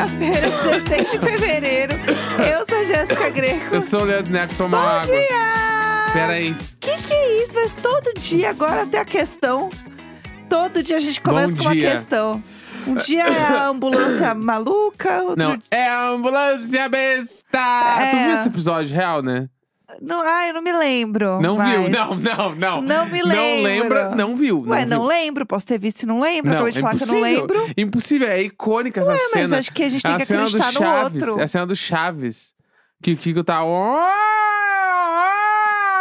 quinta-feira, 16 de fevereiro. Eu sou a Jéssica Greco. Eu sou o Leandro Neco, toma Bom água. dia! Pera aí. Que que é isso? Mas todo dia agora tem a questão. Todo dia a gente começa Bom com uma dia. questão. Um dia é a ambulância maluca, outro Não, dia... é a ambulância besta! É. Tu viu esse episódio real, né? Não, ah, eu não me lembro. Não viu? mas- Não, não, não. Não me Não lembro. lembra, não viu. Ué, não não viu. lembro. Posso ter visto e não lembro. Acabei de é falar que eu não lembro. Impossível, é icônica essa Ué, cena. mas acho que a gente tem é que a cena do acreditar no Chaves. outro. É a cena do Chaves. Que o Kiko tá.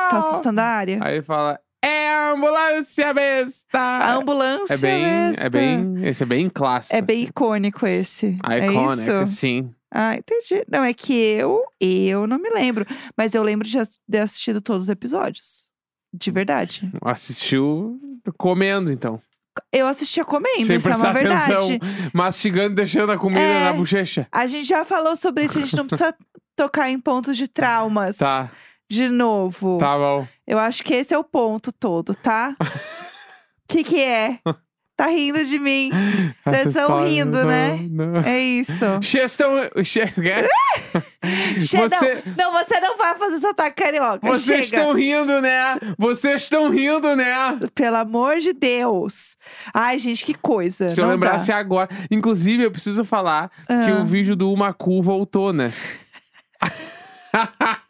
Tá assustando a área? Aí ele fala: É a ambulância besta! A ambulância é bem, besta. é bem. Esse é bem clássico. É bem assim. icônico esse. Iconic, é isso? sim. Ah, entendi. Não, é que eu, eu não me lembro. Mas eu lembro de ter assistido todos os episódios. De verdade. Assistiu comendo, então. Eu assistia comendo, Sem isso é uma verdade. atenção. Mastigando, deixando a comida É. na bochecha. A gente já falou sobre isso, a gente não precisa tocar em pontos de traumas. Tá, De novo. tá bom. Eu acho que esse é o ponto todo, tá? que que é? Tá rindo de mim. Vocês estão rindo, não, né? Não. É isso. Vocês estão. Che- Você- não, você não vai fazer sotaque carioca. Vocês estão rindo, né? Vocês estão rindo, né? Pelo amor de Deus. Ai, gente, que coisa. Se eu não lembrasse dá. agora. Inclusive, eu preciso falar que Ah. o vídeo do Umacu voltou, né?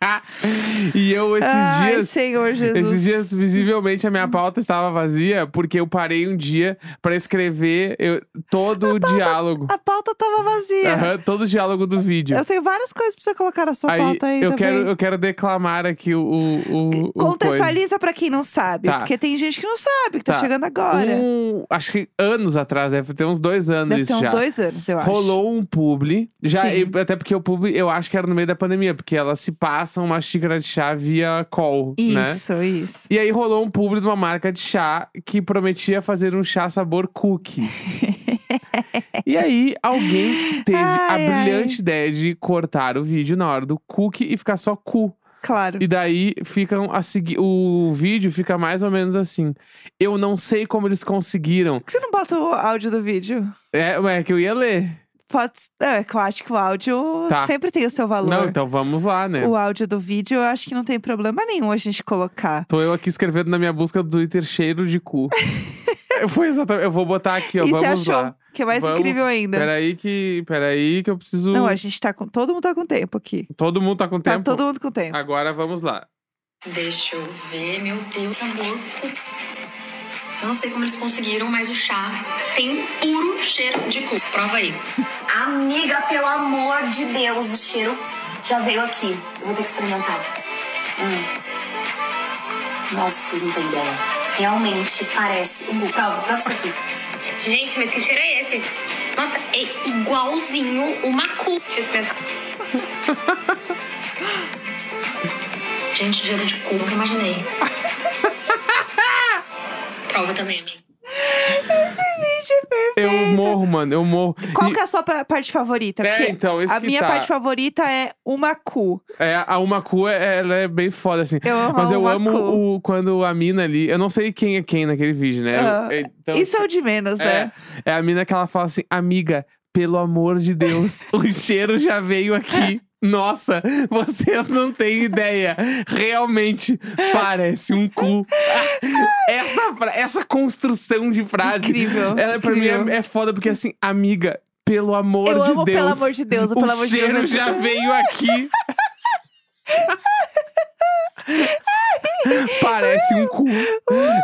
e eu, esses Ai, dias. Senhor Jesus. Esses dias, visivelmente, a minha pauta estava vazia porque eu parei um dia pra escrever eu- todo o diálogo. A pauta tava vazia. Aham, todo o diálogo do vídeo. Eu tenho várias coisas pra você colocar na sua Aí, pauta aí eu, também. quero, eu quero declamar aqui o. o, o. Contextualiza pra quem não sabe. Tá. Porque tem gente que não sabe, que tá, Tá. chegando agora. Um, acho que anos atrás, deve ter uns dois anos Deve isso ter uns já. dois anos, eu acho. Rolou um publi. Já, até porque o publi, eu acho que era no meio da pandemia, porque elas se passam uma xícara de chá via call, né? Isso, isso. E aí rolou um publi de uma marca de chá que prometia fazer um chá sabor cookie. e aí alguém teve a Ai, ai. brilhante ideia de cortar o vídeo na hora do cookie e ficar só cu. Claro. E daí ficam a seguir. O vídeo fica mais ou menos assim. Eu não sei como eles conseguiram. Por que você não bota o áudio do vídeo? É, é que eu ia ler. Pode. É, que eu acho que o áudio Tá. sempre tem o seu valor. Não, então vamos lá, né? O áudio do vídeo, eu acho que não tem problema nenhum a gente colocar. Tô eu aqui escrevendo na minha busca do Twitter cheiro de cu. Foi exatamente. Eu vou botar aqui, ó. e você vamos achou? lá. Que é mais Vamos. incrível ainda. Peraí que. Peraí que eu preciso. Não, a gente tá com. Todo mundo tá com tempo aqui. Todo mundo tá com Tá tempo? todo mundo com tempo. Agora vamos lá. Deixa eu ver, meu Deus, sabor. Eu não sei como eles conseguiram, mas o chá tem puro cheiro de cu. Prova aí. Amiga, pelo amor de Deus, o cheiro já veio aqui. Eu vou ter que experimentar. Hum. Nossa, vocês não têm ideia. Realmente parece. Um prova, prova isso aqui. Gente, mas que cheiro é esse? Nossa, é igualzinho uma cu. Deixa eu experimentar. Gente, cheiro de cu, nunca imaginei. Prova também, amiga. Gente, é perfeito. Eu morro, mano, eu morro. Qual E- que é a sua pra- parte favorita? É, então, isso a que minha tá. parte favorita é uma cu. É, a uma cu, é- ela é bem foda, assim. Eu amo Mas a eu uma amo cu. o, quando a mina ali. Eu não sei quem é quem naquele vídeo, né? Eu- Ah, então, Isso é o de menos, é, né? é a mina que ela fala assim, amiga, pelo amor de Deus, o cheiro já veio aqui. Nossa, vocês não têm ideia. Realmente parece um cu. Essa, essa construção de frase. Incrível, Ela, pra mim incrível. é, é foda, porque assim, amiga, pelo amor Eu de amo Deus. pelo amor de Deus, o O pelo amor de Deus cheiro é- já veio aqui. Parece um cu.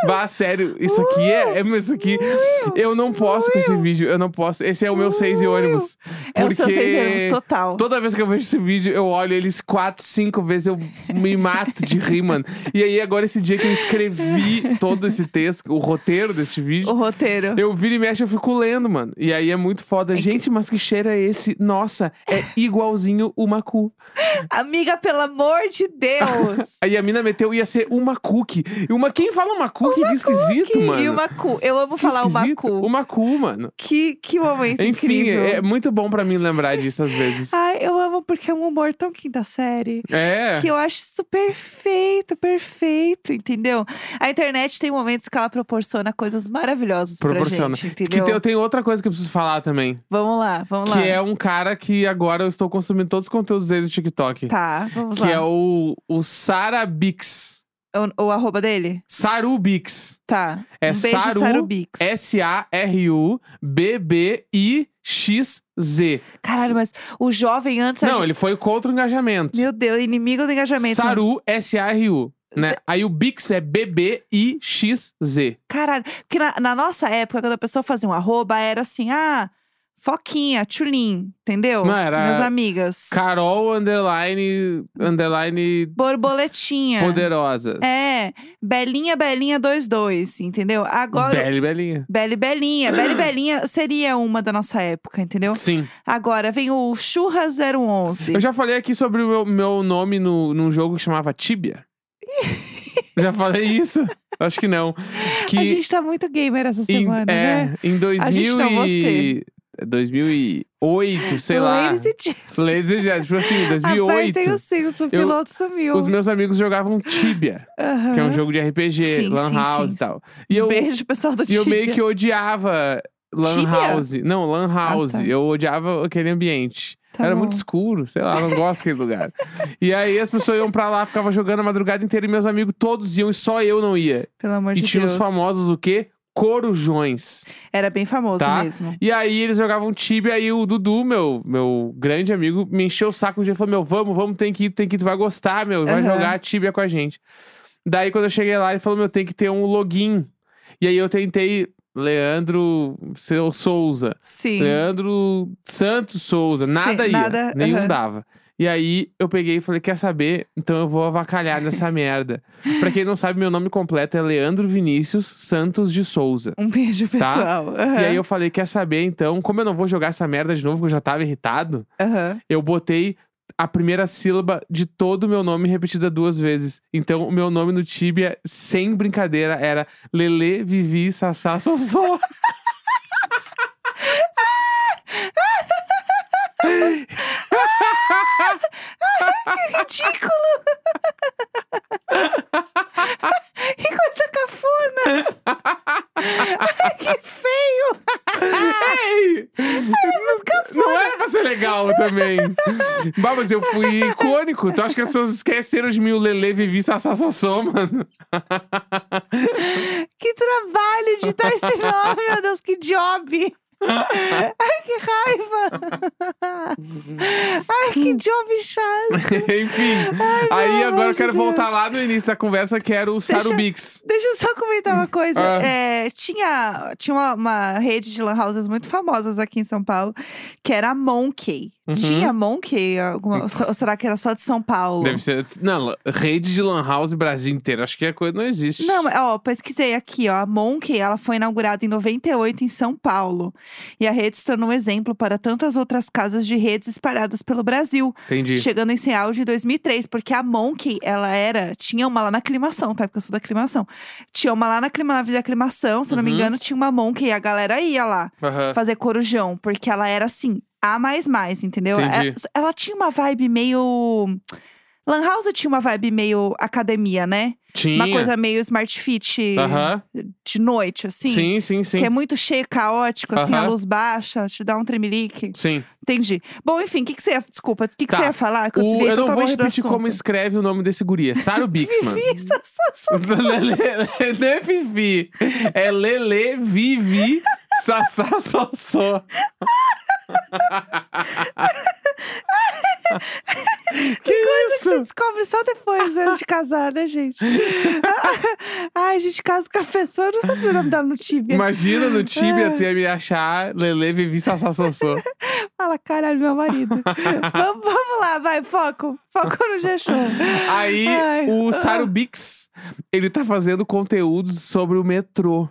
Bah, sério, isso aqui é, é. Isso aqui. Eu não posso com esse vídeo. Eu não posso. Esse é o meu seis e ônibus. É o seu seis anos total. Toda vez que eu vejo esse vídeo, eu olho eles quatro, cinco vezes, eu me mato de rir, mano. E aí, agora, esse dia que eu escrevi todo esse texto, o roteiro desse vídeo, O roteiro. eu viro e mexe, eu fico lendo, mano. E aí é muito foda. Gente, mas que cheiro é esse? Nossa, é igualzinho o Macu. Amiga, pelo amor de Deus. Aí a mina meteu, e ser uma cookie. E uma, quem fala uma cookie? que esquisito, Que- mano. E uma cu. Eu amo Que falar uma esquisito. cu. Uma cu, mano. Que, que momento Enfim, incrível. é muito bom pra mim lembrar disso às vezes. Ai, eu amo porque é um humor tão quinta série. É. Que eu acho isso perfeito, perfeito, entendeu? A internet tem momentos que ela proporciona coisas maravilhosas pra Proporciona. gente, Que entendeu? tem, tem outra coisa que eu preciso falar também. Vamos lá, vamos lá. Que é um cara que agora eu estou consumindo todos os conteúdos dele no TikTok. Tá, vamos Que lá. é o, o Sarabix. O, o arroba dele? Sarubix. Tá. É um beijo, Saru, Sarubix. S-A-R-U-B-B-I-X-Z. Caralho, mas o jovem antes... a Não, gente- ele foi contra o engajamento. Meu Deus, inimigo do engajamento. Saru, S-A-R-U. Né? Cê- Aí o Bix é B-B-I-X-Z. Caralho, porque na, na nossa época, quando a pessoa fazia um arroba, era assim, ah, Foquinha, Tchulin, entendeu? Não, era Minhas amigas. Carol, underline, underline Borboletinha. poderosa. É, Belinha, Belinha 22, entendeu? Agora. Bela e Belinha. Bela Belinha. Bela e Belinha seria uma da nossa época, entendeu? Sim. Agora vem o Churra 011. Eu já falei aqui sobre o meu, meu nome no, num jogo que chamava Tibia. já falei isso? Acho que não. Que A gente tá muito gamer essa em, semana, é, né? em 2000 A gente não, e... 2008, sei lá. And gentlemen, tipo assim, Apertem 2008. os cintos, o piloto sumiu. Os meus amigos jogavam Tibia, Aham. que é um jogo de RPG, Sim, Lan sim, House sim, e tal. E eu, Beijo, pessoal do e eu meio Tibia. que odiava Lan Tibia? House. Não, Lan House. tá. Eu odiava aquele ambiente. Tá Era bom. muito escuro, sei lá, não gosto daquele lugar. E aí as pessoas iam pra lá, ficavam jogando a madrugada inteira e meus amigos todos iam e só eu não ia. Pelo amor e de tinha Deus. os famosos o quê? Corujões. Era bem famoso Tá? mesmo. E aí eles jogavam Tibia e o Dudu, meu, meu grande amigo, me encheu o saco um dia e falou: Meu, vamos, vamos, tem que ir, tem que ir, tu vai gostar, meu, vai Aham. jogar Tibia com a gente. Daí quando eu cheguei lá, ele falou: Meu, tem que ter um login. E aí eu tentei Leandro Seu Souza. Sim. Leandro Santos Souza. Sim, Nada ia. nada, nenhum aham. dava. E aí eu peguei e falei: Quer saber? Então eu vou avacalhar nessa merda. Pra quem não sabe, meu nome completo é Leandro Vinícius Santos de Souza. Um beijo, pessoal. Tá? Aham, E aí eu falei, quer saber então? Como eu não vou jogar essa merda de novo, porque eu já tava irritado, aham. eu botei a primeira sílaba de todo o meu nome repetida duas vezes. Então, o meu nome no Tibia, sem brincadeira, era Lele Vivi Sassá Sossô. Ridículo! que coisa cafona! Ai, que feio! Ei! Não era pra ser legal também. bah, mas eu fui icônico. Tu acha que as pessoas esqueceram de mim o Lele Vivi Sassá Sossô, mano? Que trabalho de dar esse nome, meu Deus, que job! Ai, que raiva! Ai, que job chato! Enfim. aí pelo agora eu quero Deus. voltar lá no início da conversa, que era o Deixa- Sarubix. Deixa eu só comentar uma coisa. Ah. É, tinha tinha uma, uma rede de lan houses muito famosas aqui em São Paulo, que era a Monkey. Uhum. Tinha Monkey? Alguma, ou será que era só de São Paulo? Deve ser. Não, rede de Lan House Brasil inteiro. Acho que a coisa não existe. Não, mas, ó, pesquisei aqui, ó. A Monkey, ela foi inaugurada em 98 em São Paulo. E a rede se tornou um exemplo para tantas outras casas de redes espalhadas pelo Brasil, Entendi. chegando em seu auge em 2003, porque a Monkey, ela era, tinha uma lá na aclimação, tá? Porque eu sou da aclimação. Tinha uma lá na, clima, na Vida Aclimação, se eu não me Uhum. engano, tinha uma Monkey e a galera ia lá Aham. fazer corujão, porque ela era assim, a mais mais, entendeu? Entendi. Ela, ela tinha uma vibe meio Lan House tinha uma vibe meio academia, né? Tinha. Uma coisa meio smart fit Aham. de noite, assim. Sim, sim, sim. Que é muito cheio, caótico, assim, a luz baixa, te dá um tremelique. Sim. Entendi. Bom, enfim, o que, que você ia. Desculpa, o que, que Tá. você ia falar? Que eu O- eu não vou repetir como escreve o nome desse guri. É Saro Bix, mano. Vivi, só. Não é Vivi. É Lele, Vivi, Sassá. que Coisa que você isso? descobre só depois né, de casar, né, gente? Ai, a gente casa com a pessoa, eu não sabia o nome dela no Tibia. Imagina no Ah. Tibia tu ia me achar Lele, Vivi, Sassá, Sossô. Fala, caralho, meu marido. vamos, vamos lá, vai, foco. Foco no G-Show. Aí Ai, o ah. Saro Bix, ele tá fazendo conteúdos sobre o metrô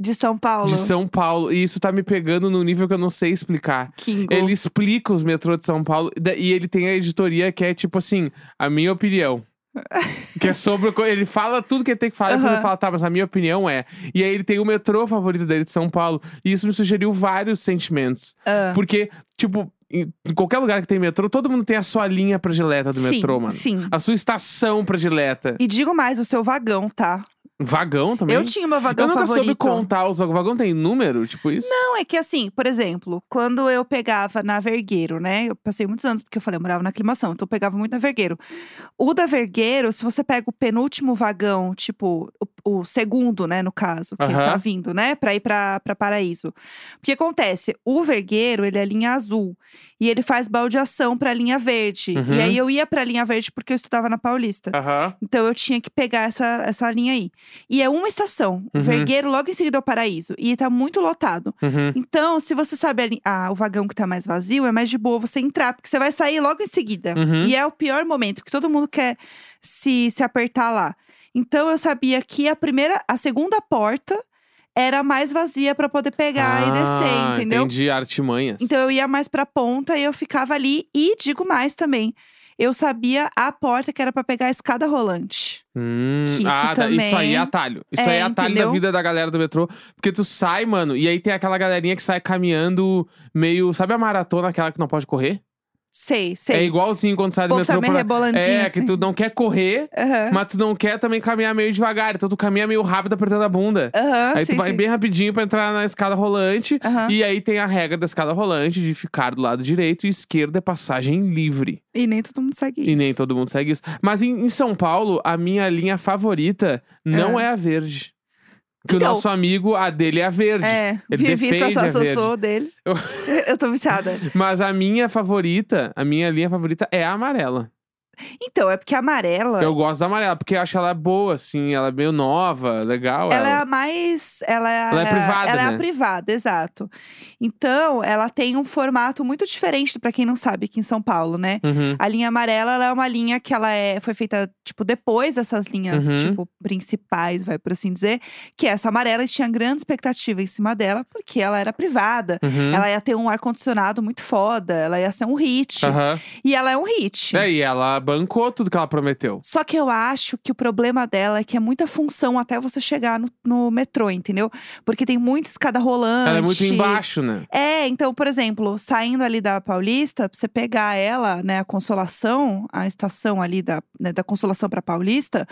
De São Paulo. de São Paulo. E isso tá me pegando num nível que eu não sei explicar. Kingo. Ele explica os metrôs de São Paulo e ele tem a editoria que é tipo assim, a minha opinião. que é sobre. Ele fala tudo que ele tem que falar, e Aham. ele fala, tá, mas a minha opinião é. E aí ele tem o metrô favorito dele de São Paulo. E isso me sugeriu vários sentimentos. Ah. Porque, tipo, em em qualquer lugar que tem metrô, todo mundo tem a sua linha predileta do sim, metrô, mano. Sim. A sua estação predileta. E digo mais, o seu vagão, tá? Vagão também? Eu tinha meu vagão Eu nunca favorito. soube contar os vagões. Vagão tem número, tipo isso? Não, é que assim, por exemplo, quando eu pegava na Vergueiro, né? Eu passei muitos anos, porque eu falei, eu morava na aclimação, então eu pegava muito na Vergueiro. O da Vergueiro, se você pega o penúltimo vagão, tipo, o, segundo, né, no caso, que ele tá vindo, né, pra ir pra, pra Paraíso. O que acontece? O Vergueiro, ele é linha azul. E ele faz baldeação pra linha verde. Uhum. E aí eu ia pra linha verde porque eu estudava na Paulista. Aham. Então eu tinha que pegar essa, essa linha aí. E é uma estação. O Uhum. Vergueiro, logo em seguida é o Paraíso. E tá muito lotado. Uhum. Então, se você sabe ali, ah, o vagão que tá mais vazio, é mais de boa você entrar, porque você vai sair logo em seguida. Uhum. E é o pior momento, porque todo mundo quer se, se apertar lá. Então eu sabia que a primeira, a segunda porta era mais vazia pra poder pegar e Ah, descer, entendeu? Entendi, artimanhas. Então eu ia mais pra ponta e eu ficava ali. E digo mais também. Eu sabia a porta que era pra pegar a escada rolante. Hum, isso ah, tá, isso aí também- é atalho. Isso É, aí é atalho da entendeu? vida da galera do metrô. Porque tu sai, mano, e aí tem aquela galerinha que sai caminhando meio. Sabe a maratona, aquela que não pode correr? Sei, sei. É igualzinho quando sai do povo metrô. tá meio pra- É, assim. que tu não quer correr, Aham. mas tu não quer também caminhar meio devagar. Então tu caminha meio rápido apertando a bunda. Aham, aí sim, tu vai sim. bem rapidinho pra entrar na escada rolante. Aham. E aí tem a regra da escada rolante de ficar do lado direito e esquerdo é passagem livre. E nem todo mundo segue E nem isso. todo mundo segue isso. Mas em, em São Paulo, a minha linha favorita não Ah. é a verde. Que Então- o nosso amigo, a dele é a verde. É, Ele Vivi defende a Sassossô dele. Eu- Eu tô viciada. Mas a minha favorita, a minha linha favorita é a amarela. Então, é porque a amarela, Eu gosto da amarela, porque eu acho ela boa, assim, ela é meio nova, legal. ela é ela. a mais. Ela é, Ela é privada, Ela é né? a privada, exato. Então, ela tem um formato muito diferente, pra quem não sabe, aqui em São Paulo, né? Uhum. A linha amarela ela é uma linha que ela é, foi feita, tipo, depois dessas linhas, Uhum. tipo, principais, vai por assim dizer. Que essa amarela tinha grande expectativa em cima dela, porque ela era privada. Uhum. Ela ia ter um ar-condicionado muito foda, ela ia ser um hit. E ela é um hit. É, e ela bancou tudo que ela prometeu. Só que eu acho que o problema dela é que é muita função até você chegar no, no metrô, entendeu? Porque tem muita escada rolante. Ela é muito embaixo, né? É, então, por exemplo, saindo ali da Paulista, pra você pegar ela, né, a Consolação, a estação ali da, né, da Consolação pra Paulista,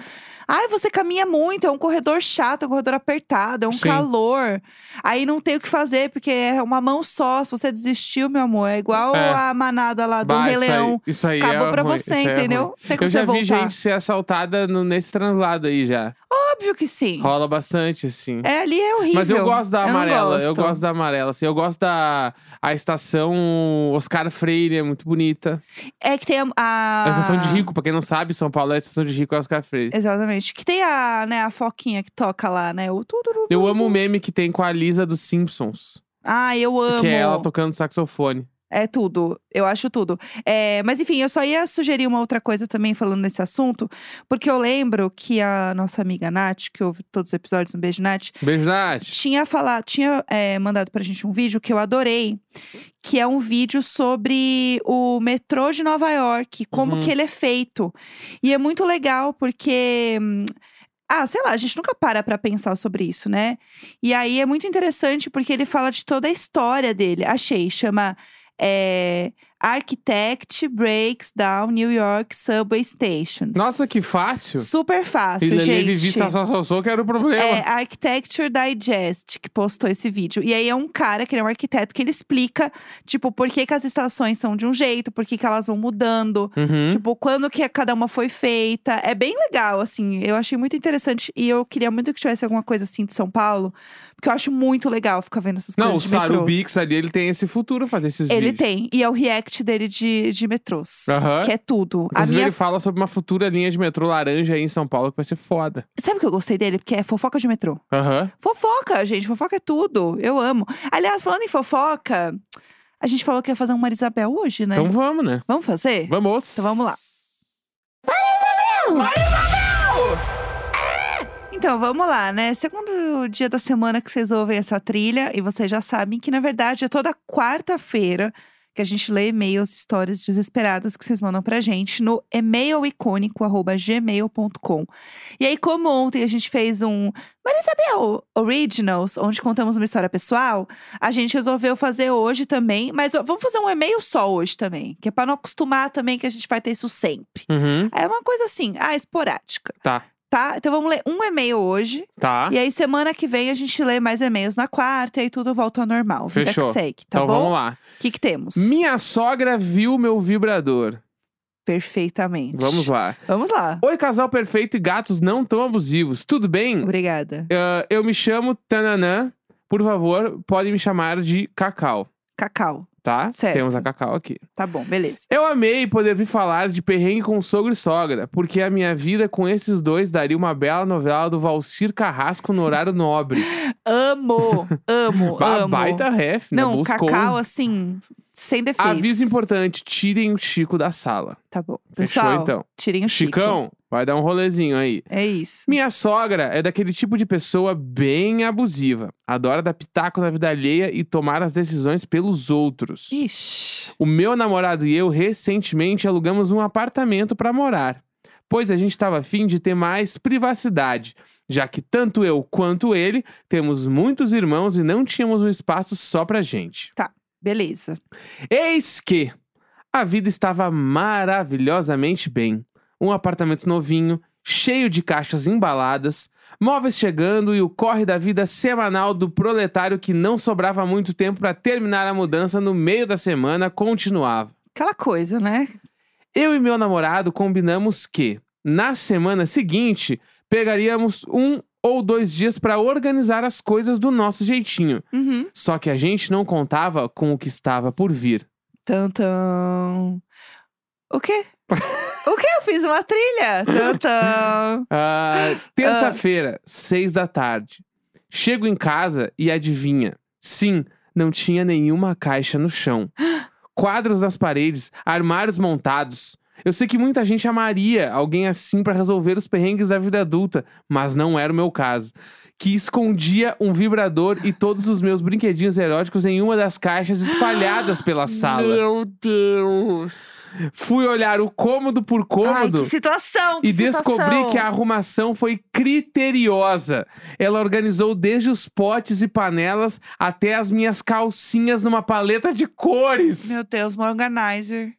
ai, você caminha muito, é um corredor chato, é um corredor apertado, é um Sim. calor. Aí não tem o que fazer, porque é uma mão só. Se você desistiu, meu amor, é igual É. a manada lá do Bah, Rei isso aí- Leão. Isso aí, Acabou é pra ruim, você, isso é entendeu? Tem como Eu já você vi voltar. gente ser assaltada no- nesse translado aí já. Óbvio que sim. Rola bastante, assim. É, ali é horrível. Mas eu gosto da não amarela, eu gosto. gosto da amarela, assim. Eu gosto da a estação Oscar Freire, é muito bonita. É que tem a. a... A estação de Rico, pra quem não sabe, São Paulo é a estação de Rico, é Oscar Freire. Exatamente. Que tem a, né, a foquinha que toca lá, né? O tururu. Eu amo o meme que tem com a Lisa dos Simpsons. Ah, eu amo. Que é ela tocando saxofone. É tudo. Eu acho tudo. É, mas enfim, eu só ia sugerir uma outra coisa também falando nesse assunto, porque eu lembro que a nossa amiga Nath, que ouve todos os episódios, um beijo, Nath, Beijo, Nath. tinha falado, tinha é, mandado pra gente um vídeo que eu adorei, que é um vídeo sobre o metrô de Nova York, como Uhum. que ele é feito. E é muito legal porque. hum, Ah, sei lá, a gente nunca para pra pensar sobre isso, né? E aí é muito interessante porque ele fala de toda a história dele. Achei, chama é, Architect Breaks Down New York Subway Stations. Nossa, que fácil. Super fácil, E gente. Vivi Sassou que era o problema. É Architecture Digest que postou esse vídeo. E aí é um cara que ele é um arquiteto que ele explica, tipo, por que, que as estações são de um jeito, por que, que elas vão mudando, Uhum. tipo, quando que cada uma foi feita. É bem legal, assim. Eu achei muito interessante. E eu queria muito que tivesse alguma coisa assim de São Paulo, porque eu acho muito legal ficar vendo essas Não, o coisas de metrôs. Saru Bix ali, ele tem esse futuro fazer esses Ele vídeos. tem. E é o react dele de, de metrôs. Aham. Que é tudo. A Inclusive, minha ele fala sobre uma futura linha de metrô laranja aí em São Paulo que vai ser foda. Sabe o que eu gostei dele? Porque é fofoca de metrô. Aham. Fofoca, gente. Fofoca é tudo. Eu amo. Aliás, falando em fofoca, a gente falou que ia fazer um Marisabel hoje, né? Então vamos, né? Vamos fazer? Vamos. Então vamos lá. Então, vamos lá, né? Segundo dia da semana que vocês ouvem essa trilha, e vocês já sabem que, na verdade, é toda quarta-feira que a gente lê e-mails, histórias desesperadas que vocês mandam pra gente no e-mailicônico.gmail.com. E aí, como ontem a gente fez um Marisa Biel Originals, onde contamos uma história pessoal, a gente resolveu fazer hoje também, mas vamos fazer um e-mail só hoje também, que é pra não acostumar também que a gente vai ter isso sempre. Uhum. É uma coisa assim, ah, esporádica, Tá, tá? Então vamos ler um e-mail hoje. tá. E aí, semana que vem, a gente lê mais e-mails na quarta e aí tudo volta ao normal. Vida Fechou. que segue, tá então bom? vamos lá. O que, que temos? Minha sogra viu meu vibrador. Perfeitamente. Vamos lá. Vamos lá. Oi, casal perfeito e gatos não tão abusivos. Tudo bem? Obrigada. Ah, eu me chamo Tananã. Por favor, podem me chamar de Cacau, Cacau. Tá? Certo. Temos a Cacau aqui. Tá bom, beleza. Eu amei poder vir falar de perrengue com sogro e sogra, porque a minha vida com esses dois daria uma bela novela do Valcir Carrasco no horário nobre. Amo, amo, amo. baita ref, né? Não, Buscou. Cacau, assim, sem defeitos. Aviso importante, tirem o Chico da sala. Tá bom. Fechou, Pessoal, então. tirem o Chico. Chicão, vai dar um rolezinho aí. É isso. Minha sogra é daquele tipo de pessoa bem abusiva. Adora dar pitaco na vida alheia e tomar as decisões pelos outros. Ixi. O meu namorado e eu recentemente alugamos um apartamento para morar, pois a gente estava afim de ter mais privacidade, já que tanto eu quanto ele temos muitos irmãos e não tínhamos um espaço só pra gente. Beleza. Eis que a vida estava maravilhosamente bem. Um apartamento novinho, cheio de caixas embaladas, móveis chegando e o corre da vida semanal do proletário que não sobrava muito tempo para terminar a mudança no meio da semana continuava. Aquela coisa, né? Eu e meu namorado combinamos que, na semana seguinte, pegaríamos um ou dois dias para organizar as coisas do nosso jeitinho. Uhum. Só que a gente não contava com o que estava por vir. Tantão. O quê? o quê? Eu fiz uma trilha. Tantão. Ah, Terça-feira, seis da tarde. Chego em casa e adivinha? Sim, não tinha nenhuma caixa no chão. Quadros nas paredes, armários montados. Eu sei que muita gente amaria alguém assim pra resolver os perrengues da vida adulta, mas não era o meu caso. Que escondia um vibrador e todos os meus brinquedinhos eróticos em uma das caixas espalhadas pela sala. Meu Deus. Fui olhar o cômodo por cômodo. Ai, que situação. Que E descobri situação. que a arrumação foi criteriosa. Ela organizou desde os potes e panelas até as minhas calcinhas numa paleta de cores. Meu Deus, uma organizer.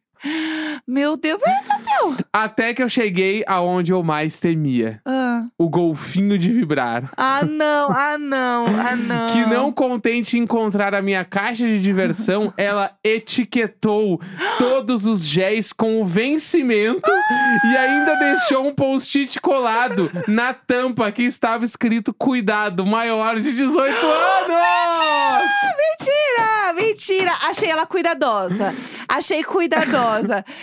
Meu Deus, mas Isabel. Até que eu cheguei aonde eu mais temia: Ah. o golfinho de vibrar. ah, não, ah, não, ah, não. Que não contente em encontrar a minha caixa de diversão, ela etiquetou todos os géis com o vencimento e ainda deixou um post-it colado na tampa que estava escrito cuidado, maior de 18 anos! Mentira, mentira. Achei ela cuidadosa. Achei cuidadosa.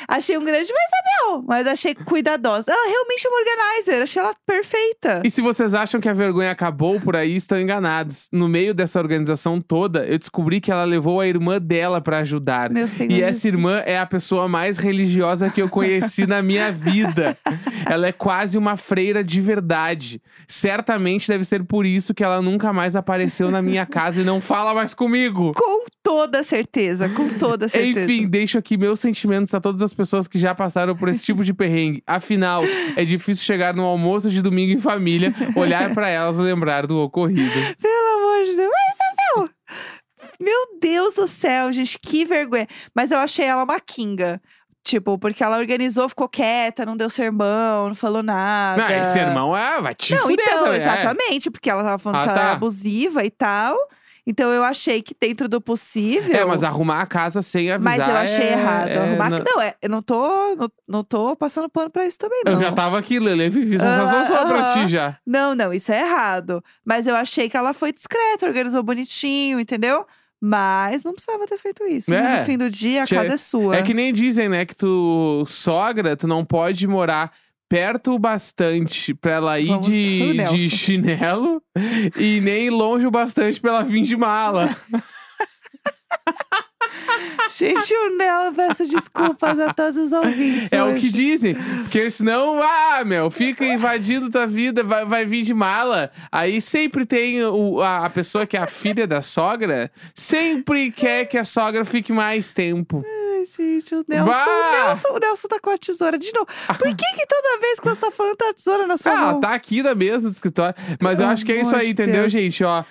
Achei um grande mas Isabel, mas achei cuidadosa. Ela realmente é uma organizer. Achei ela perfeita. E se vocês acham que a vergonha acabou por aí, estão enganados. No meio dessa organização toda, eu descobri que ela levou a irmã dela pra ajudar. Meu Senhor E essa irmã é a pessoa mais religiosa que eu conheci na minha vida. Ela é quase uma freira de verdade. Certamente deve ser por isso que ela nunca mais apareceu na minha casa e não fala mais comigo. Com toda certeza, com toda certeza. Enfim, deixo aqui meus sentimentos a todas as pessoas que já passaram por esse tipo de perrengue. Afinal, é difícil chegar no almoço de domingo em família, olhar pra elas e lembrar do ocorrido. Pelo amor de Deus. Mas, Isabel! Meu Deus do céu, gente, que vergonha. Mas eu achei ela uma kinga. Tipo, porque ela organizou, ficou quieta, não deu sermão, não falou nada. Não, esse irmão é, vai te Não, fuder então, é. exatamente, porque ela tava falando Ah, que ela tá. era abusiva e tal. Então eu achei que dentro do possível. É, mas arrumar a casa sem avisar Mas eu achei é- errado. é- arrumar... não- Não, é, eu não tô, não, não tô passando pano pra isso também, não. Eu já tava aqui, Lele, vivi essa sensação só pra ti já. Não, não, isso é errado. Mas eu achei que ela foi discreta, organizou bonitinho, entendeu? Mas não precisava ter feito isso. né? É. No fim do dia, a Tchê, casa é sua. É que nem dizem, né, que tu, sogra, tu não pode morar perto o bastante pra ela ir Vamos de, de chinelo e nem longe o bastante pra ela vir de mala. Gente, o Nel, eu peço desculpas a todos os ouvintes. É o hoje. que dizem. Porque senão, ah, meu, fica invadindo tua vida, vai, vai vir de mala. Aí sempre tem o, a, a pessoa que é a filha da sogra, sempre quer que a sogra fique mais tempo. Gente, o Nelson, o Nelson, o Nelson tá com a tesoura de novo. Por que que toda vez que você tá falando, tá a tesoura na sua Ah, mão? tá aqui na mesa do escritório. Mas eu Pelo acho que é isso amor aí, de entendeu, Deus. gente? Ó,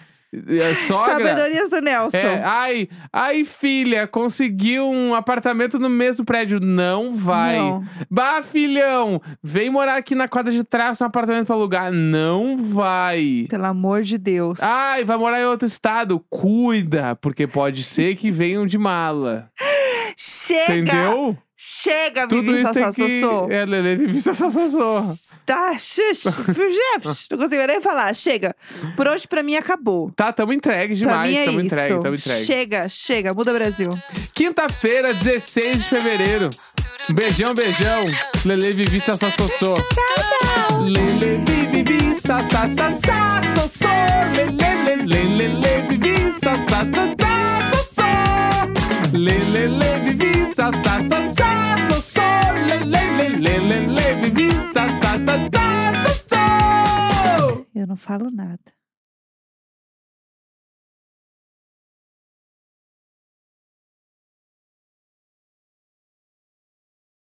é, sogra. Sabedorias do Nelson. É, ai, ai, filha, conseguiu um apartamento no mesmo prédio. Não vai. Não. Bah, filhão, vem morar aqui na quadra de trás, um apartamento pra alugar. Não vai. Pelo amor de Deus. Ai, vai morar em outro estado. Cuida, porque pode ser que venham de mala. Chega! Entendeu? Chega, Tudo Vivi isso tem que... É, Lele, Vivi Sassasossô. Tá, xux, xux, não consigo nem falar. Chega. Por hoje, pra mim, acabou. Tá, tamo entregue pra demais. mim é tamo isso. entregue, tamo entregue. Chega, chega. Muda Brasil. Quinta-feira, 16 de fevereiro. Um beijão, beijão. Lele, Vivi, Sassasossô. Tchau, tchau. Lele, Vivi, Vivi, sa, sa, sa, sa, Lele, lele, lele, Vivi, sa, sa, sa, sa, so, so. Sa, so, so. Lele, lele, lele, Vivi, sa, sa, sa, sa, so, so. Eu não falo nada.